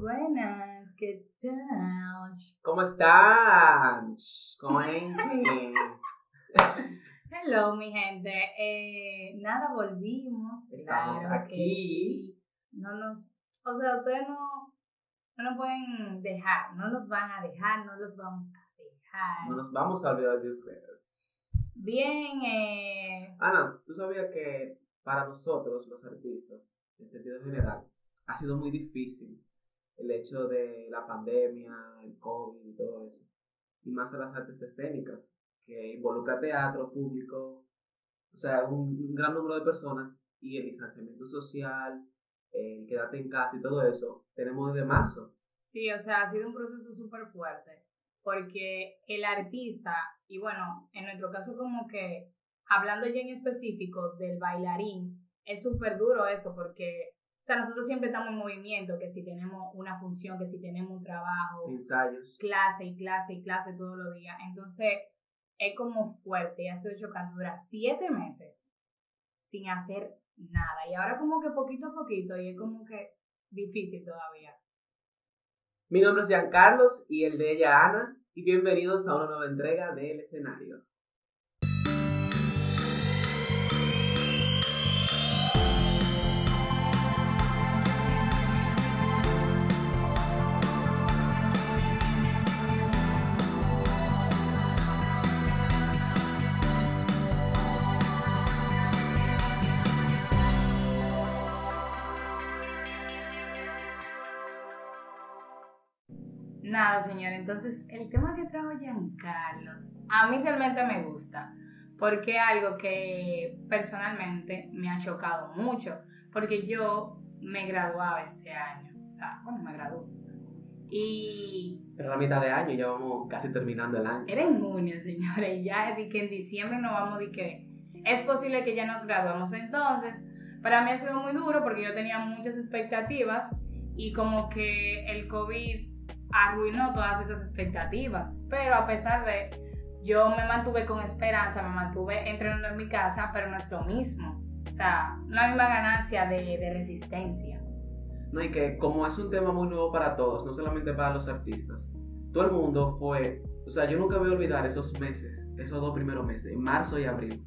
Buenas, ¿qué tal? ¿Cómo están? Cuenten. Hello, mi gente. Eh, nada, volvimos. Estamos claro aquí. sí. No nos, o sea, ustedes no, no nos pueden dejar, no nos van a dejar, no los vamos a dejar. No nos vamos a olvidar de ustedes. Bien, eh, Ana, ¿tú sabías que para nosotros, los artistas, en sentido general, ha sido muy difícil el hecho de la pandemia, el COVID y todo eso? Y más a las artes escénicas, que involucra teatro, público, o sea, un, un gran número de personas y el distanciamiento social, el quedarte en casa y todo eso, tenemos desde marzo. sí, o sea, ha sido un proceso súper fuerte, porque el artista, y bueno, en nuestro caso como que, hablando ya en específico del bailarín, es súper duro eso, porque, o sea, nosotros siempre estamos en movimiento, que si tenemos una función, que si tenemos un trabajo, Ensayos. clase y clase y clase todos los días. Entonces, es como fuerte y ha sido chocante. Dura siete meses sin hacer nada. Y ahora como que poquito a poquito y es como que difícil todavía. Mi nombre es Giancarlos y el de ella Ana, y bienvenidos a una nueva entrega del escenario. Nada, señor. Entonces, el tema que trajo Giancarlos, a mí realmente me gusta, porque es algo que personalmente me ha chocado mucho, porque yo me graduaba este año, o sea, bueno, me gradué. Y Pero la mitad de año, ya vamos casi terminando el año. era en junio, señores, y ya de que en diciembre nos vamos de que es posible que ya nos graduemos entonces. Para mí ha sido muy duro porque yo tenía muchas expectativas y como que el COVID arruinó todas esas expectativas. Pero a pesar de, yo me mantuve con esperanza, me mantuve entrenando en mi casa, pero no es lo mismo. O sea, no la misma ganancia de, de resistencia. No, y que como es un tema muy nuevo para todos, no solamente para los artistas, todo el mundo fue, o sea, yo nunca voy a olvidar esos meses, esos dos primeros meses, en marzo y abril,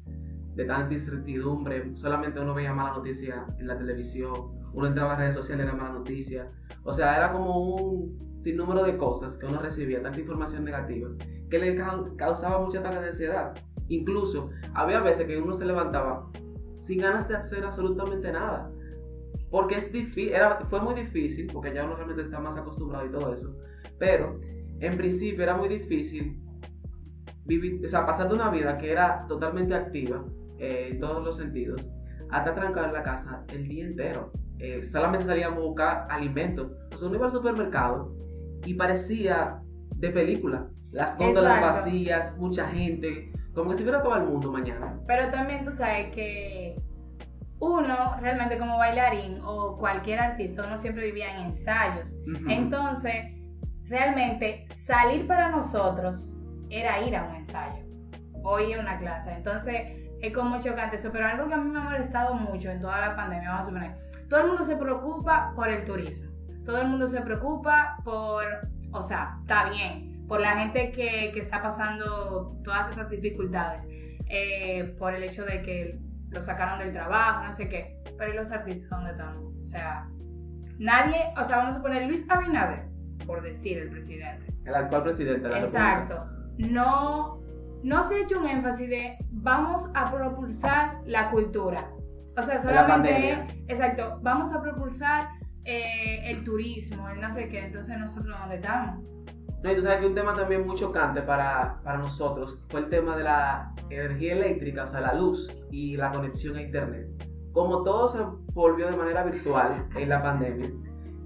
de tanta incertidumbre, solamente uno veía mala noticia en la televisión, uno entraba a redes sociales, era mala noticia, o sea, era como un sinnúmero de cosas que uno recibía, tanta información negativa, que le cau- causaba mucha tanta ansiedad. Incluso había veces que uno se levantaba sin ganas de hacer absolutamente nada. Porque es difícil, era, fue muy difícil, porque ya uno realmente está más acostumbrado y todo eso. Pero en principio era muy difícil vivir, o sea, pasar de una vida que era totalmente activa eh, en todos los sentidos, hasta trancar en la casa el día entero. Eh, solamente salíamos a buscar alimentos. O sea, uno iba al supermercado y parecía de película. Las góndolas vacías, mucha gente, como que si hubiera todo el mundo mañana. Pero también tú sabes que uno realmente como bailarín o cualquier artista, uno siempre vivía en ensayos. Entonces, realmente salir para nosotros era ir a un ensayo o ir a una clase. Entonces, es como chocante eso. Pero algo que a mí me ha molestado mucho en toda la pandemia, vamos a suponer, todo el mundo se preocupa por el turismo. Todo el mundo se preocupa por, o sea, está bien, por la gente que, que está pasando todas esas dificultades, eh, por el hecho de que lo sacaron del trabajo, no sé qué. Pero ¿y los artistas dónde están? O sea, nadie, o sea, vamos a poner Luis Abinader, por decir el presidente. El actual presidente de la República. Exacto. No, no se ha hecho un énfasis de vamos a propulsar la cultura. O sea, la solamente exacto, vamos a propulsar eh, el turismo, el no sé qué. Entonces, ¿nosotros dónde estamos? No, y tú sabes que un tema también muy chocante para, para nosotros fue el tema de la energía eléctrica, o sea, la luz y la conexión a internet. Como todo se volvió de manera virtual en la pandemia,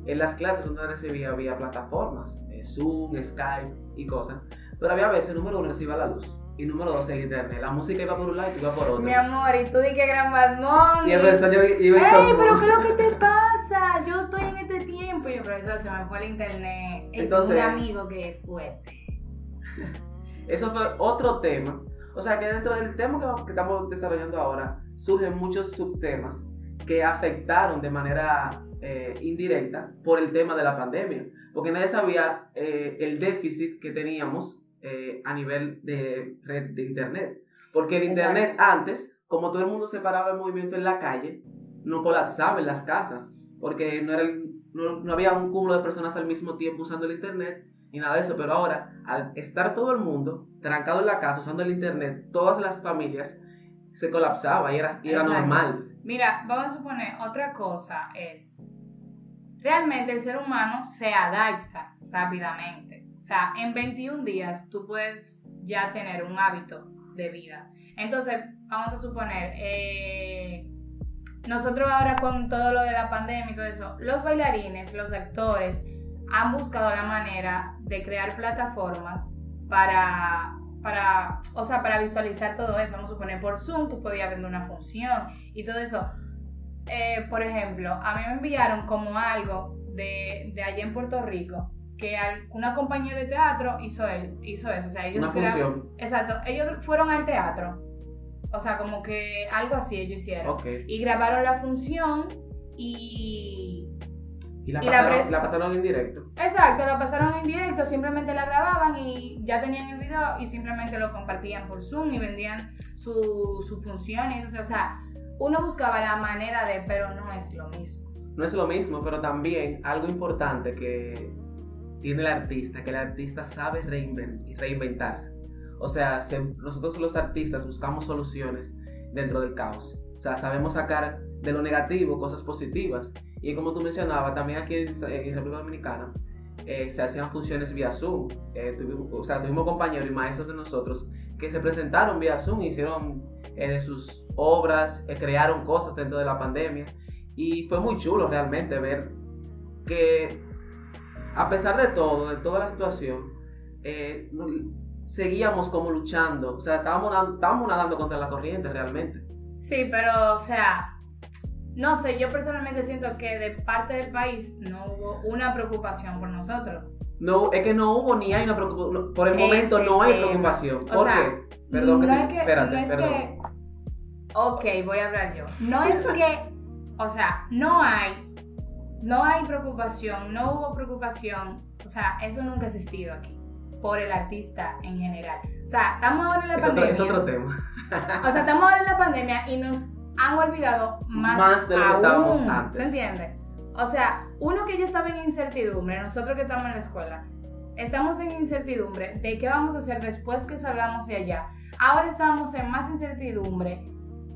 en las clases uno recibía vía plataformas, eh, Zoom, Skype y cosas, pero había veces, número uno, se iba la luz y número dos, el internet. La música iba por un lado y tú ibas por otro. Mi amor, y tú di que gran Bad Bunny. Y el profesor yo iba ¡Ey, pero qué es lo que te pasa! Yo estoy en este tiempo. Y yo, profesor, se me fue el internet. Entonces- un amigo que es fuerte. Eso fue otro tema. O sea que dentro del tema que- estamos desarrollando ahora, surgen muchos subtemas que afectaron de manera eh, indirecta por el tema de la pandemia, porque nadie sabía eh, el déficit que teníamos eh, a nivel de red de Internet. Porque el Internet antes, como todo el mundo se paraba en movimiento en la calle, no colapsaba en las casas, porque no, era no, no había un cúmulo de personas al mismo tiempo usando el Internet ni nada de eso, pero ahora, al estar todo el mundo trancado en la casa usando el Internet, todas las familias se colapsaba y era, y era Exacto. normal. Mira, vamos a suponer, otra cosa es, realmente el ser humano se adapta rápidamente. O sea, en 21 días tú puedes ya tener un hábito de vida. Entonces, vamos a suponer, eh, nosotros ahora con todo lo de la pandemia y todo eso, los bailarines, los actores, han buscado la manera de crear plataformas para, para, o sea, para visualizar todo eso. Vamos a suponer por Zoom, tú podías ver una función y todo eso. Eh, por ejemplo, a mí me enviaron como algo de, de allá en Puerto Rico, que una compañía de teatro hizo, el, hizo eso. O sea, ellos Una crea- función. Exacto, ellos fueron al teatro. O sea, como que algo así ellos hicieron. Y grabaron la función y... Y la Y la pasaron, pre- la pasaron en directo. Exacto, la pasaron en directo, simplemente la grababan y ya tenían el video y simplemente lo compartían por Zoom y vendían su, su función y eso. O sea, uno buscaba la manera de, pero no es lo mismo. No es lo mismo, pero también algo importante que tiene el artista, que el artista sabe reinven- reinventarse. O sea, se- nosotros los artistas buscamos soluciones dentro del caos. O sea, sabemos sacar de lo negativo cosas positivas. Y como tú mencionabas, también aquí en, en República Dominicana eh, se hacían funciones vía Zoom. Eh, tuvimos, o sea, tuvimos compañeros y maestros de nosotros que se presentaron vía Zoom, hicieron eh, de sus obras, eh, crearon cosas dentro de la pandemia. Y fue muy chulo realmente ver que a pesar de todo, de toda la situación, eh, seguíamos como luchando. O sea, estábamos, estábamos nadando contra la corriente realmente. Sí, pero, o sea, no sé, yo personalmente siento que de parte del país no hubo una preocupación por nosotros. No, es que no hubo ni hay una preocupación. Por el Ese momento no hay tema. preocupación. O ¿Por sea, qué? Perdón, que no te- es que, espérate, no es perdón. que, ok, voy a hablar yo. No es que, o sea, no hay, no hay preocupación, no hubo preocupación, o sea, eso nunca ha existido aquí por el artista en general. O sea, estamos ahora en la Es otro, pandemia. es otro tema. O sea, estamos ahora en la pandemia y nos han olvidado más, Más de lo que aún, estábamos antes. ¿Se entiende? O sea, uno que ya estaba en incertidumbre, nosotros que estamos en la escuela, estamos en incertidumbre de qué vamos a hacer después que salgamos de allá. Ahora estamos en más incertidumbre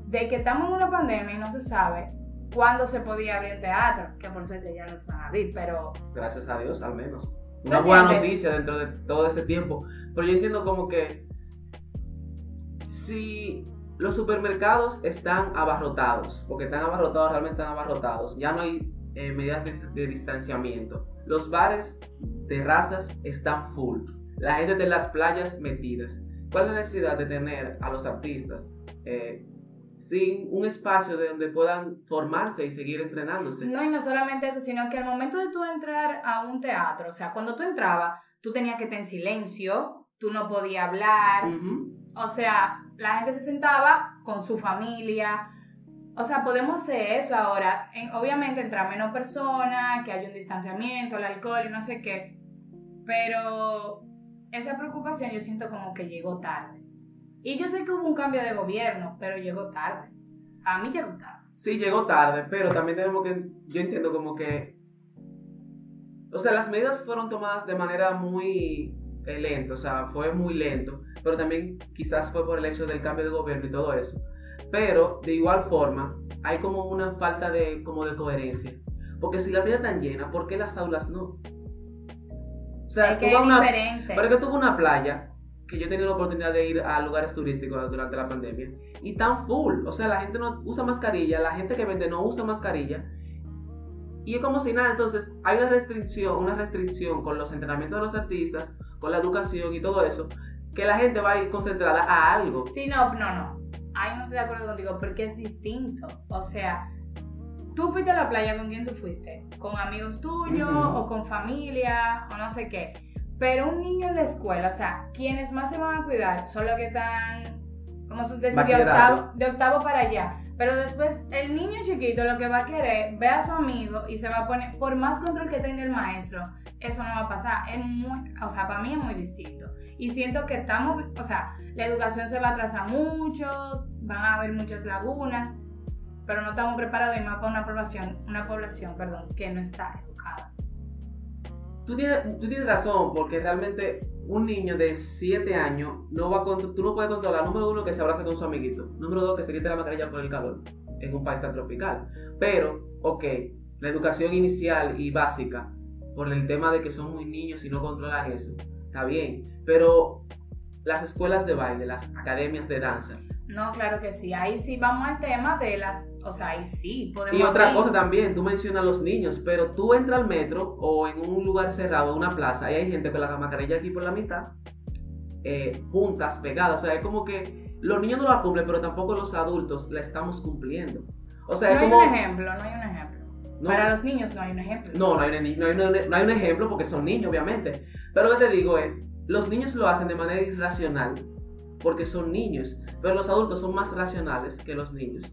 de que estamos en una pandemia y no se sabe cuándo se podía abrir el teatro, que por suerte ya nos van a abrir, pero Gracias a Dios, al menos. ¿No Una buena entiendes? noticia dentro de todo ese tiempo. Pero yo entiendo como que si los supermercados están abarrotados, porque están abarrotados, realmente están abarrotados, ya no hay eh, medidas de, de distanciamiento. Los bares, terrazas están full. La gente de las playas metidas. ¿Cuál es la necesidad de tener a los artistas eh, sin un espacio de donde puedan formarse y seguir entrenándose? no y no solamente eso, sino que al momento de tú entrar a un teatro, o sea, cuando tú entrabas, tú tenías que estar en silencio, tú no podías hablar. O sea, la gente se sentaba con su familia. O sea, podemos hacer eso ahora. En- obviamente entra menos personas, que haya un distanciamiento, el alcohol y no sé qué. Pero esa preocupación yo siento como que llegó tarde. Y yo sé que hubo un cambio de gobierno, pero llegó tarde. A mí llegó tarde. Sí, llegó tarde, pero también tenemos que, yo entiendo como que, o sea, las medidas fueron tomadas de manera muy eh, lenta, o sea, fue muy lento, pero también quizás fue por el hecho del cambio de gobierno y todo eso. Pero de igual forma, hay como una falta de, como de coherencia. Porque si la vida tan llena, ¿por qué las aulas no? O sea, es que es una, diferente. pero que tuve una playa que yo he tenido la oportunidad de ir a lugares turísticos durante la pandemia y tan full. O sea, la gente no usa mascarilla, la gente que vende no usa mascarilla. Y es como si nada, entonces hay una restricción, una restricción con los entrenamientos de los artistas, con la educación y todo eso, que la gente va a ir concentrada a algo. Sí, no, no, no. Ahí no estoy de acuerdo contigo porque es distinto. O sea, tú fuiste a la playa con quién tú fuiste, con amigos tuyos Ujú. o con familia o no sé qué. Pero un niño en la escuela, o sea, quienes más se van a cuidar son los que están, como se decir, de octavo, de octavo para allá. Pero después el niño chiquito lo que va a querer, ve a su amigo y se va a poner, por más control que tenga el maestro, eso no va a pasar. Es muy, o sea, para mí es muy distinto. Y siento que estamos, o sea, la educación se va a atrasar mucho, van a haber muchas lagunas, pero no estamos preparados y más para una población, una población, perdón, que no está educada. Tú tienes, razón, porque realmente un niño de 7 años no va a tú no puedes controlar, número uno, que se abrace con su amiguito, número dos, que se quite la mascarilla por el calor en un país tan tropical. Pero, ok, la educación inicial y básica, por el tema de que son muy niños y no controlan eso, está bien, pero las escuelas de baile, las academias de danza. No, claro que sí, ahí sí vamos al tema de las o sea, ahí sí podemos. Y otra cosa también, tú mencionas a los niños, pero tú entras al metro o en un lugar cerrado, una plaza, y hay gente con la mascarilla aquí por la mitad, eh, juntas, pegadas. O sea, es como que los niños no la cumplen, pero tampoco los adultos la estamos cumpliendo. O sea, no hay un ejemplo, no hay un ejemplo. Para los niños no hay un ejemplo. No, no hay, no hay un ejemplo porque son niños, obviamente. Pero lo que te digo es, los niños lo hacen de manera irracional porque son niños, pero los adultos son más racionales que los niños.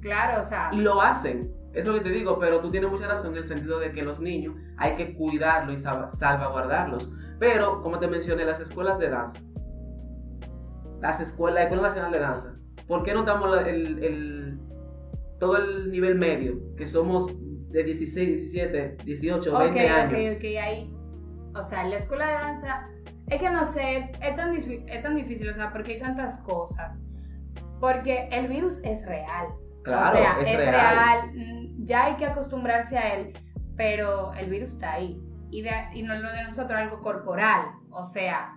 Claro, o sea. Y lo hacen. Es lo que te digo, pero tú tienes mucha razón en el sentido de que los niños hay que cuidarlos y salvaguardarlos. Pero, como te mencioné, las escuelas de danza, las escuelas, la Escuela Nacional de Danza, ¿por qué no damos el, todo el nivel medio, que somos de 16, 17, 18, 20 años? Ok, ok, ahí. O sea, la escuela de danza, es que no sé, es tan, es tan difícil, o sea, porque hay tantas cosas. Porque el virus es real o sea, es, real. Mm, ya hay que acostumbrarse a él, pero el virus está ahí. Y, y no lo de nosotros algo corporal. O sea,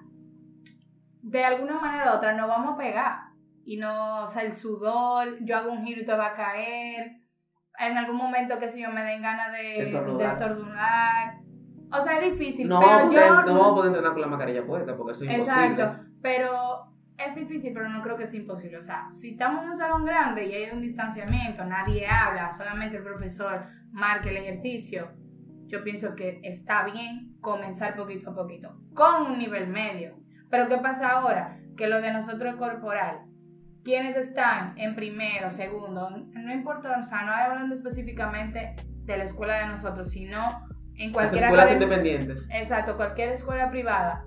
de alguna manera u otra nos vamos a pegar. Y no, o sea, el sudor, yo hago un giro y te va a caer. En algún momento, que si yo me den ganas de estornudar. O sea, es difícil. No, pero yo, no vamos a poder entrenar con la mascarilla puesta porque eso es imposible. Exacto, pero es difícil, pero no creo que sea imposible. O sea, si estamos en un salón grande y hay un distanciamiento, nadie habla, solamente el profesor marca el ejercicio, yo pienso que está bien comenzar poquito a poquito, con un nivel medio. Pero ¿qué pasa ahora? Que lo de nosotros es corporal. Quienes están en primero, segundo, no importa, o sea, no hablando específicamente de la escuela de nosotros, sino en cualquier Las escuelas independientes. Exacto, cualquier escuela privada.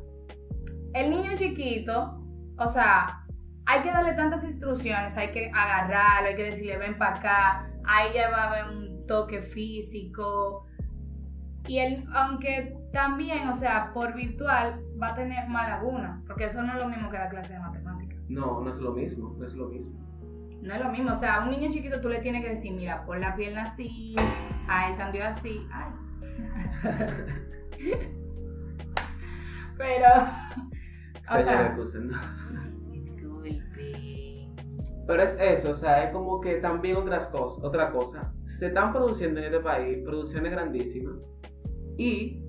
El niño chiquito o sea, hay que darle tantas instrucciones, hay que agarrarlo, hay que decirle ven para acá, ahí ya va a haber un toque físico. Y él, aunque también, o sea, por virtual va a tener más laguna, porque eso no es lo mismo que la clase de matemáticas. No, no es lo mismo, no es lo mismo. No es lo mismo, o sea, a un niño chiquito tú le tienes que decir, mira, pon la pierna así, a él también así, ay. Pero, o sea, Pero es eso, o sea, es como que también otras cosas, otra cosa. Se están produciendo en este país producciones grandísimas y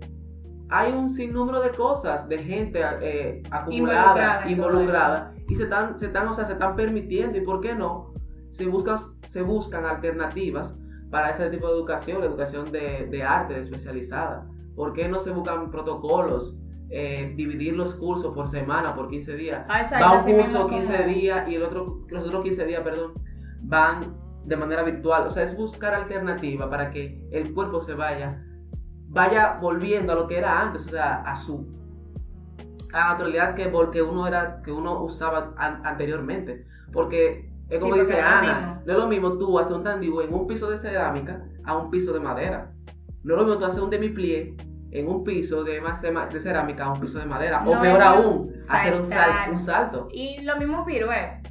hay un sinnúmero de cosas, de gente eh, acumulada, involucrada, y se están, se están, o sea, se están permitiendo, y por qué no, se buscan, se buscan alternativas para ese tipo de educación, la educación de, de arte, de especializada. ¿Por qué no se buscan protocolos eh, dividir los cursos por semana, por 15 días. Ah, Va un curso 15 días y el otro, los otros 15 días, perdón, van de manera virtual. O sea, es buscar alternativa para que el cuerpo se vaya, vaya volviendo a lo que era antes, o sea, a su a la naturalidad que, que uno era, que uno usaba anteriormente. Porque es como dice Ana, no es lo mismo tú hacer un tandivo en un piso de cerámica a un piso de madera. No es lo mismo tú hacer un demi-plie en un piso de, de cerámica a un piso de madera. o peor aún, hacer un, un, salto. Y lo mismo pirué.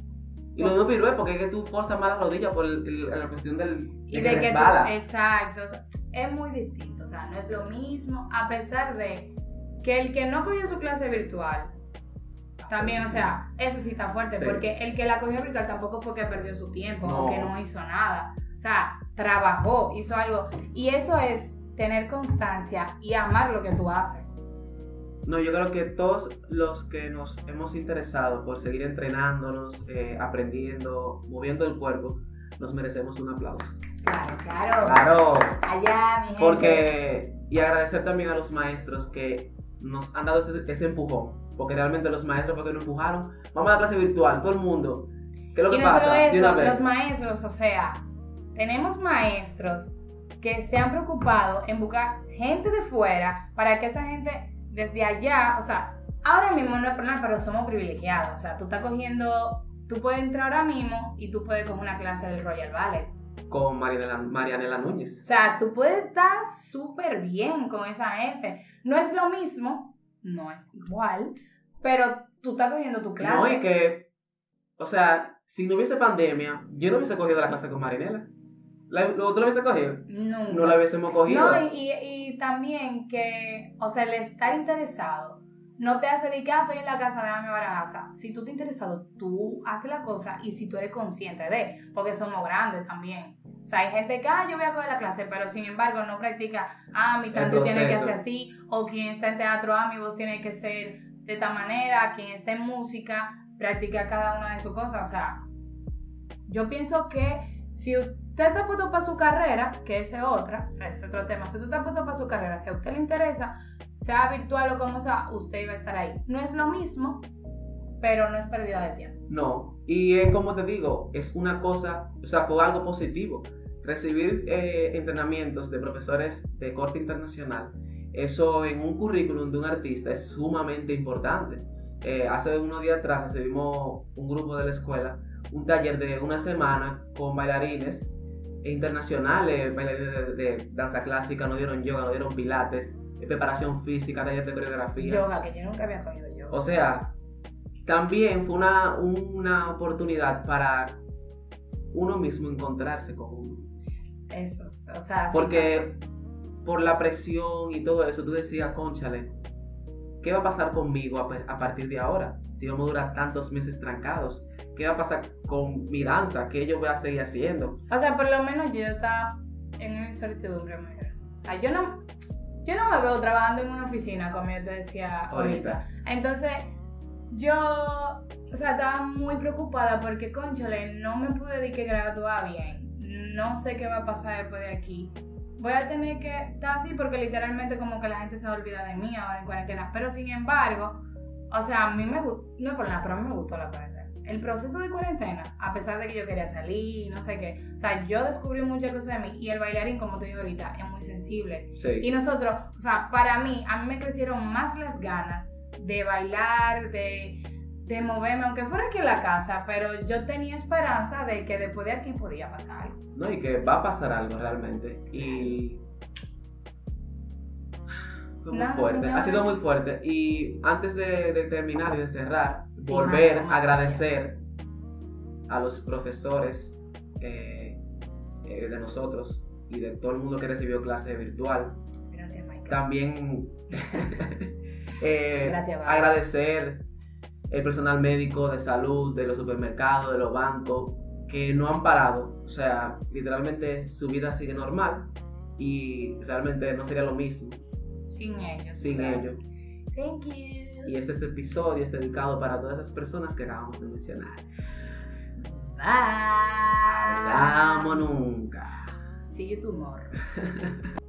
Y lo mismo pirué porque es que tú forzas más la rodilla por la cuestión del y de que, Exacto. es muy distinto. O sea, no es lo mismo. A pesar de que el que no cogió su clase virtual. También, o sea, ese sí está fuerte, porque el que la cogió virtual tampoco fue que perdió su tiempo o que no hizo nada. O sea, trabajó, hizo algo. Y eso es tener constancia y amar lo que tú haces. No, yo creo que todos los que nos hemos interesado por seguir entrenándonos, eh, aprendiendo, moviendo el cuerpo, nos merecemos un aplauso. Claro, claro. Claro. Allá, mi gente. Porque, y agradecer también a los maestros que nos han dado ese, empujón. Porque realmente los maestros, porque nos empujaron, vamos a la clase virtual, todo el mundo ¿Qué es lo que y no pasa? solo eso, los maestros, o sea, tenemos maestros que se han preocupado en buscar gente de fuera para que esa gente desde allá, o sea, ahora mismo no es problema, pero somos privilegiados. O sea, tú estás cogiendo, tú puedes entrar ahora mismo y tú puedes coger una clase del Royal Ballet. Con Marianela, Marianela O Núñez. sea, tú puedes estar súper bien con esa gente. No es lo mismo, no es igual, pero tú estás cogiendo tu clase. No, y que, o sea, si no hubiese pandemia, yo no hubiese cogido la clase con Marinela. ¿La, ¿Tú la hubiese cogido? Nunca. No la hubiésemos cogido. No, y, y, y también que, o sea, el estar interesado no te hace de que, ah, estoy en la casa, déjame barajar. O sea, si tú te interesado, tú haces la cosa y si tú eres consciente de, porque somos grandes también. O sea, hay gente que, ah, yo voy a coger la clase, pero sin embargo no practica, ah, mi tanto tiene que ser así, o quien está en teatro, ah, mi voz tiene que ser de esta manera, quien está en música, practica cada una de sus cosas. O sea, yo pienso que si usted está puesto para su carrera, que es otra, o sea, es otro tema, si usted está puesto para su carrera, si a usted le interesa, sea virtual o como sea, usted iba a estar ahí. No es lo mismo, pero no es pérdida de tiempo. No, y es como te digo, es una cosa, o sea, fue algo positivo. Recibir eh, entrenamientos de profesores de corte internacional, eso en un currículum de un artista es sumamente importante. Eh, hace unos días atrás recibimos un grupo de la escuela, un taller de una semana con bailarines internacionales, bailarines de, de danza clásica, nos dieron yoga, nos dieron pilates, preparación física, taller de coreografía. Yoga, que yo nunca había cogido yoga. O sea, también fue una, una oportunidad para uno mismo encontrarse con uno. Eso, o sea, Porque por la presión y todo eso, tú decías, conchale, ¿qué va a pasar conmigo a, a partir de ahora? Si vamos a durar tantos meses trancados, ¿qué va a pasar con mi danza? ¿Qué yo voy a seguir haciendo? O sea, por lo menos yo estaba en una incertidumbre muy grande. O sea, yo no, yo no me veo trabajando en una oficina, como yo te decía ahorita. Ahorita. Entonces, yo, o sea, estaba muy preocupada porque, conchale, no me pude de que graduar bien. No sé qué va a pasar después de aquí. Voy a tener que estar así porque literalmente como que la gente se va a olvidar de mí ahora en cuarentena. Pero sin embargo, o sea, a mí me gustó, no por nada, pero a mí me gustó la cuarentena. El proceso de cuarentena, a pesar de que yo quería salir y no sé qué, o sea, yo descubrí muchas cosas de mí y el bailarín, como te digo ahorita, es muy sensible. Y Sí. nosotros, o sea, para mí, a mí me crecieron más las ganas de bailar, de, de moverme, aunque fuera aquí en la casa, pero yo tenía esperanza de que después de aquí podía pasar algo. ¿no? Y que va a pasar algo realmente. Y. Fue muy fuerte, señora. ha sido muy fuerte. Y antes de, de terminar y de cerrar, Sí, volver madre, a agradecer a los profesores eh, eh, de nosotros y de todo el mundo que recibió clase virtual. Gracias, Michael. También eh, Gracias, Bárbara. agradecer el personal médico de salud, de los supermercados, de los bancos, que no han parado. O sea, literalmente su vida sigue normal y realmente no sería lo mismo Sin ellos. sin claro. ellos. Thank you. Y este es episodio es dedicado para todas esas personas que acabamos de mencionar. Bye. Hablamos nunca. See you tomorrow.